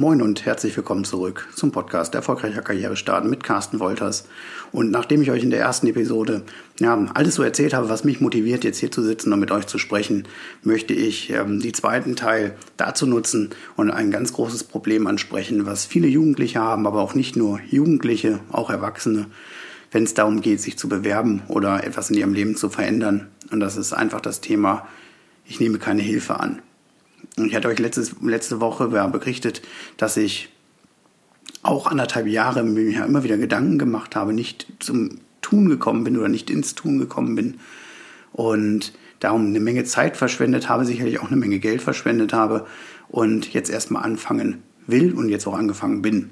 Moin und herzlich willkommen zurück zum Podcast Erfolgreicher Karriere starten mit Carsten Wolters. Und nachdem ich euch in der ersten Episode ja, alles so erzählt habe, was mich motiviert, jetzt hier zu sitzen und mit euch zu sprechen, möchte ich ähm, die zweiten Teil dazu nutzen und ein ganz großes Problem ansprechen, was viele Jugendliche haben, aber auch nicht nur Jugendliche, auch Erwachsene, wenn es darum geht, sich zu bewerben oder etwas in ihrem Leben zu verändern. Und das ist einfach das Thema, ich nehme keine Hilfe an. Ich hatte euch letztes, letzte Woche ja, berichtet, dass ich auch anderthalb Jahre mir immer wieder Gedanken gemacht habe, nicht zum Tun gekommen bin oder nicht ins Tun gekommen bin und darum eine Menge Zeit verschwendet habe, sicherlich auch eine Menge Geld verschwendet habe und jetzt erstmal anfangen will und jetzt auch angefangen bin.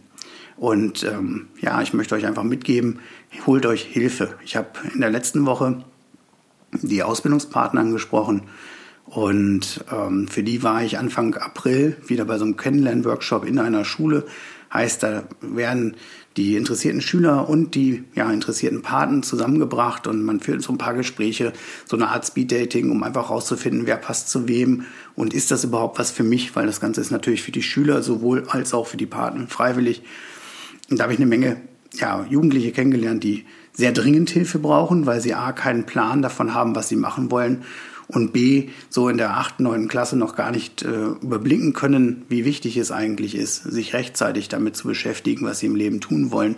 Und ähm, ja, ich möchte euch einfach mitgeben, holt euch Hilfe. Ich habe in der letzten Woche die Ausbildungspartner angesprochen und ähm, für die war ich Anfang April wieder bei so einem Kennenlern-Workshop in einer Schule. Heißt, da werden die interessierten Schüler und die ja, interessierten Paten zusammengebracht und man führt so ein paar Gespräche, so eine Art Speed-Dating, um einfach rauszufinden, wer passt zu wem und ist das überhaupt was für mich, weil das Ganze ist natürlich für die Schüler sowohl als auch für die Paten freiwillig. Und da habe ich eine Menge ja, Jugendliche kennengelernt, die sehr dringend Hilfe brauchen, weil sie A, keinen Plan davon haben, was sie machen wollen und B, so in der achten, neunten Klasse noch gar nicht äh, überblicken können, wie wichtig es eigentlich ist, sich rechtzeitig damit zu beschäftigen, was sie im Leben tun wollen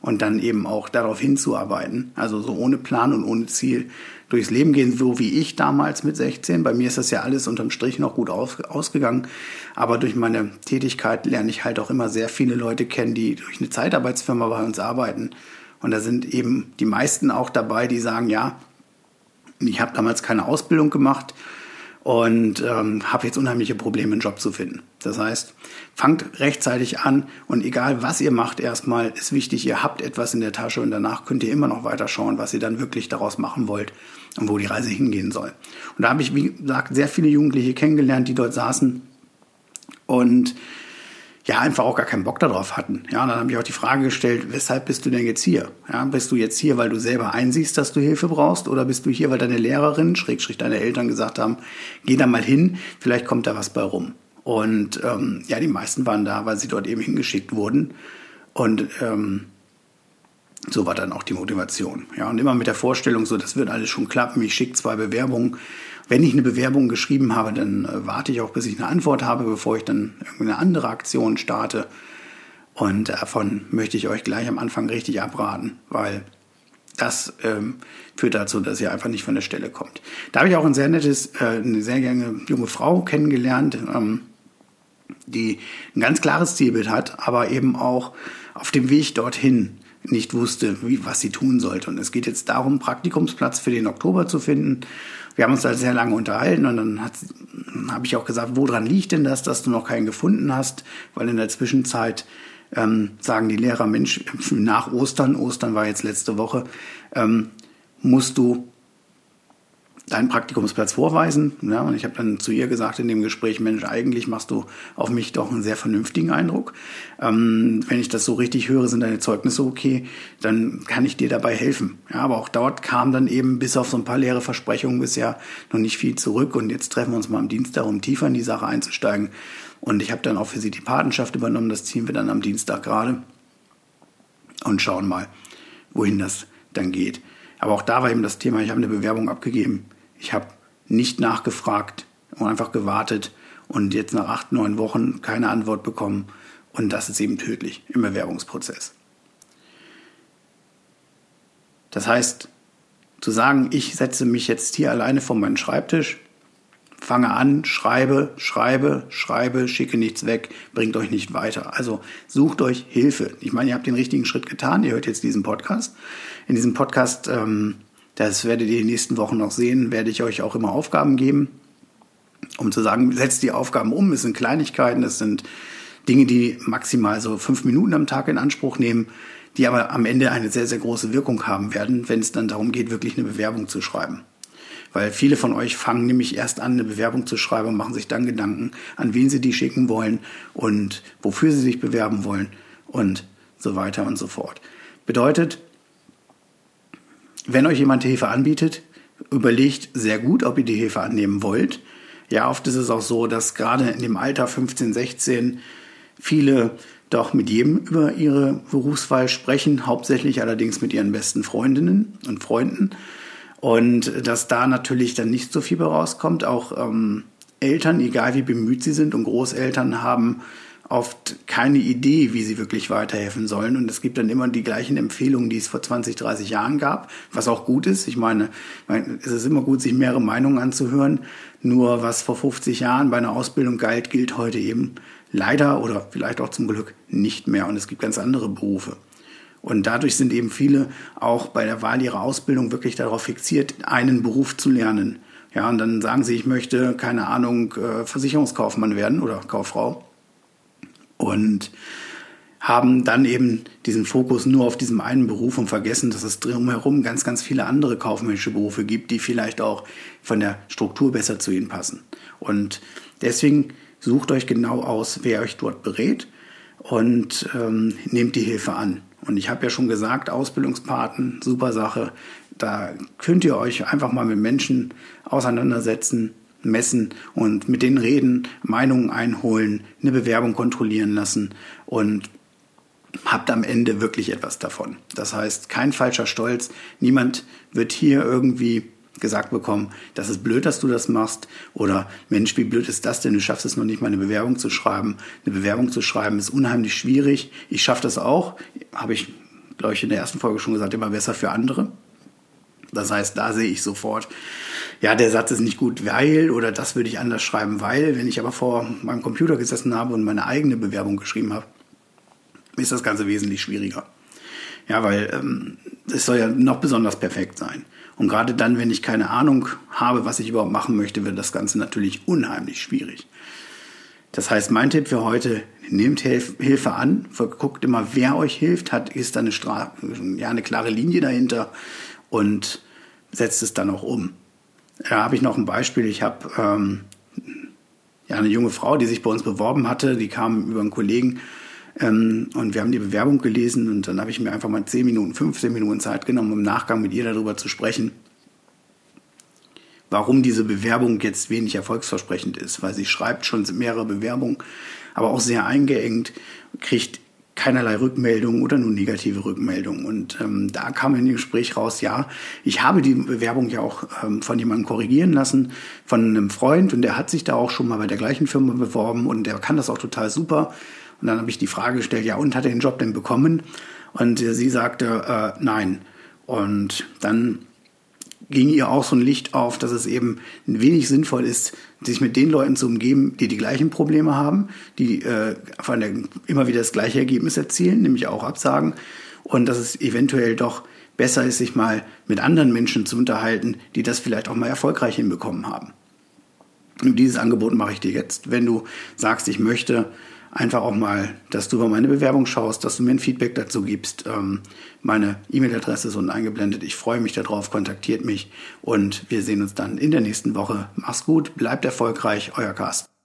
und dann eben auch darauf hinzuarbeiten. Also so ohne Plan und ohne Ziel durchs Leben gehen, so wie ich damals mit 16. Bei mir ist das ja alles unterm Strich noch gut aus, ausgegangen. Aber durch meine Tätigkeit lerne ich halt auch immer sehr viele Leute kennen, die durch eine Zeitarbeitsfirma bei uns arbeiten. Und da sind eben die meisten auch dabei, die sagen, ja, ich habe damals keine Ausbildung gemacht und ähm, habe jetzt unheimliche Probleme, einen Job zu finden. Das heißt, fangt rechtzeitig an und egal was ihr macht, erstmal ist wichtig, ihr habt etwas in der Tasche und danach könnt ihr immer noch weiter schauen, was ihr dann wirklich daraus machen wollt und wo die Reise hingehen soll. Und da habe ich, wie gesagt, sehr viele Jugendliche kennengelernt, die dort saßen und ja einfach auch gar keinen Bock darauf hatten. Ja, dann habe ich auch die Frage gestellt, weshalb bist du denn jetzt hier? Ja, bist du jetzt hier, weil du selber einsiehst, dass du Hilfe brauchst, oder bist du hier, weil deine Lehrerin, Schrägstrich deine Eltern gesagt haben, geh da mal hin, vielleicht kommt da was bei rum. Und ähm, ja, die meisten waren da, weil sie dort eben hingeschickt wurden. Und ähm, so war dann auch die Motivation. Ja, und immer mit der Vorstellung, so das wird alles schon klappen. Ich schicke zwei Bewerbungen wenn ich eine Bewerbung geschrieben habe, dann äh, warte ich auch, bis ich eine Antwort habe, bevor ich dann irgendeine andere Aktion starte. Und davon möchte ich euch gleich am Anfang richtig abraten, weil das ähm, führt dazu, dass ihr einfach nicht von der Stelle kommt. Da habe ich auch ein sehr nettes, äh, eine sehr gerne junge Frau kennengelernt, ähm, die ein ganz klares Zielbild hat, aber eben auch auf dem Weg dorthin nicht wusste, wie, was sie tun sollte. Und es geht jetzt darum, Praktikumsplatz für den Oktober zu finden wir haben uns da sehr lange unterhalten und dann habe ich auch gesagt, woran liegt denn das, dass du noch keinen gefunden hast? Weil in der Zwischenzeit ähm, sagen die Lehrer, Mensch, nach Ostern, Ostern war jetzt letzte Woche, ähm, musst du deinen Praktikumsplatz vorweisen. Ja, und ich habe dann zu ihr gesagt in dem Gespräch, Mensch, eigentlich machst du auf mich doch einen sehr vernünftigen Eindruck. Ähm, wenn ich das so richtig höre, sind deine Zeugnisse okay, dann kann ich dir dabei helfen. Ja, aber auch dort kam dann eben bis auf so ein paar leere Versprechungen bisher noch nicht viel zurück. Und jetzt treffen wir uns mal am Dienstag, um tiefer in die Sache einzusteigen. Und ich habe dann auch für sie die Patenschaft übernommen. Das ziehen wir dann am Dienstag gerade. Und schauen mal, wohin das dann geht. Aber auch da war eben das Thema, ich habe eine Bewerbung abgegeben ich habe nicht nachgefragt und einfach gewartet und jetzt nach acht, neun Wochen keine Antwort bekommen. Und das ist eben tödlich im Bewerbungsprozess. Das heißt, zu sagen, ich setze mich jetzt hier alleine vor meinen Schreibtisch, fange an, schreibe, schreibe, schreibe, schicke nichts weg, bringt euch nicht weiter. Also sucht euch Hilfe. Ich meine, ihr habt den richtigen Schritt getan, ihr hört jetzt diesen Podcast. In diesem Podcast ähm, das werdet ihr in den nächsten Wochen noch sehen, werde ich euch auch immer Aufgaben geben, um zu sagen, setzt die Aufgaben um. Es sind Kleinigkeiten, es sind Dinge, die maximal so fünf Minuten am Tag in Anspruch nehmen, die aber am Ende eine sehr, sehr große Wirkung haben werden, wenn es dann darum geht, wirklich eine Bewerbung zu schreiben. Weil viele von euch fangen nämlich erst an, eine Bewerbung zu schreiben und machen sich dann Gedanken, an wen sie die schicken wollen und wofür sie sich bewerben wollen und so weiter und so fort. Bedeutet, wenn euch jemand Hilfe anbietet, überlegt sehr gut, ob ihr die Hilfe annehmen wollt. Ja, oft ist es auch so, dass gerade in dem Alter 15, 16 viele doch mit jedem über ihre Berufswahl sprechen, hauptsächlich allerdings mit ihren besten Freundinnen und Freunden. Und dass da natürlich dann nicht so viel rauskommt. Auch ähm, Eltern, egal wie bemüht sie sind und Großeltern haben oft keine Idee, wie sie wirklich weiterhelfen sollen. Und es gibt dann immer die gleichen Empfehlungen, die es vor 20, 30 Jahren gab, was auch gut ist. Ich meine, es ist immer gut, sich mehrere Meinungen anzuhören. Nur was vor 50 Jahren bei einer Ausbildung galt, gilt heute eben leider oder vielleicht auch zum Glück nicht mehr. Und es gibt ganz andere Berufe. Und dadurch sind eben viele auch bei der Wahl ihrer Ausbildung wirklich darauf fixiert, einen Beruf zu lernen. Ja, und dann sagen sie, ich möchte, keine Ahnung, äh, Versicherungskaufmann werden oder Kauffrau und haben dann eben diesen Fokus nur auf diesem einen Beruf und vergessen, dass es drumherum ganz, ganz viele andere kaufmännische Berufe gibt, die vielleicht auch von der Struktur besser zu ihnen passen. Und deswegen sucht euch genau aus, wer euch dort berät und ähm, nehmt die Hilfe an. Und ich habe ja schon gesagt, Ausbildungspaten, super Sache. Da könnt ihr euch einfach mal mit Menschen auseinandersetzen, messen und mit denen reden, Meinungen einholen, eine Bewerbung kontrollieren lassen und habt am Ende wirklich etwas davon. Das heißt, kein falscher Stolz. Niemand wird hier irgendwie gesagt bekommen, das ist blöd, dass du das machst oder Mensch, wie blöd ist das denn? Du schaffst es noch nicht mal eine Bewerbung zu schreiben. Eine Bewerbung zu schreiben ist unheimlich schwierig. Ich schaffe das auch, habe ich, glaube ich, in der ersten Folge schon gesagt, immer besser für andere. Das heißt, da sehe ich sofort, ja, der Satz ist nicht gut, weil oder das würde ich anders schreiben, weil. Wenn ich aber vor meinem Computer gesessen habe und meine eigene Bewerbung geschrieben habe, ist das Ganze wesentlich schwieriger. Ja, weil ähm, es soll ja noch besonders perfekt sein. Und gerade dann, wenn ich keine Ahnung habe, was ich überhaupt machen möchte, wird das Ganze natürlich unheimlich schwierig. Das heißt, mein Tipp für heute, nehmt Hilfe an, guckt immer, wer euch hilft, hat, ist da eine, Stra ja, eine klare Linie dahinter und setzt es dann auch um. Da habe ich noch ein Beispiel. Ich habe ähm, ja, eine junge Frau, die sich bei uns beworben hatte, die kam über einen Kollegen ähm, und wir haben die Bewerbung gelesen und dann habe ich mir einfach mal 10 Minuten, 15 Minuten Zeit genommen, um im Nachgang mit ihr darüber zu sprechen, warum diese Bewerbung jetzt wenig erfolgsversprechend ist, weil sie schreibt schon mehrere Bewerbungen, aber auch sehr eingeengt, kriegt keinerlei Rückmeldungen oder nur negative Rückmeldungen. Und ähm, da kam in dem Gespräch raus, ja, ich habe die Bewerbung ja auch ähm, von jemandem korrigieren lassen, von einem Freund und der hat sich da auch schon mal bei der gleichen Firma beworben und der kann das auch total super. Und dann habe ich die Frage gestellt, ja, und hat er den Job denn bekommen? Und äh, sie sagte, äh, nein. Und dann ging ihr auch so ein Licht auf, dass es eben wenig sinnvoll ist, sich mit den Leuten zu umgeben, die die gleichen Probleme haben, die äh, von der, immer wieder das gleiche Ergebnis erzielen, nämlich auch Absagen. Und dass es eventuell doch besser ist, sich mal mit anderen Menschen zu unterhalten, die das vielleicht auch mal erfolgreich hinbekommen haben. Und dieses Angebot mache ich dir jetzt. Wenn du sagst, ich möchte einfach auch mal, dass du über meine Bewerbung schaust, dass du mir ein Feedback dazu gibst. Ähm, meine E-Mail-Adresse ist unten eingeblendet. Ich freue mich darauf, kontaktiert mich und wir sehen uns dann in der nächsten Woche. Mach's gut, bleibt erfolgreich, euer Carsten.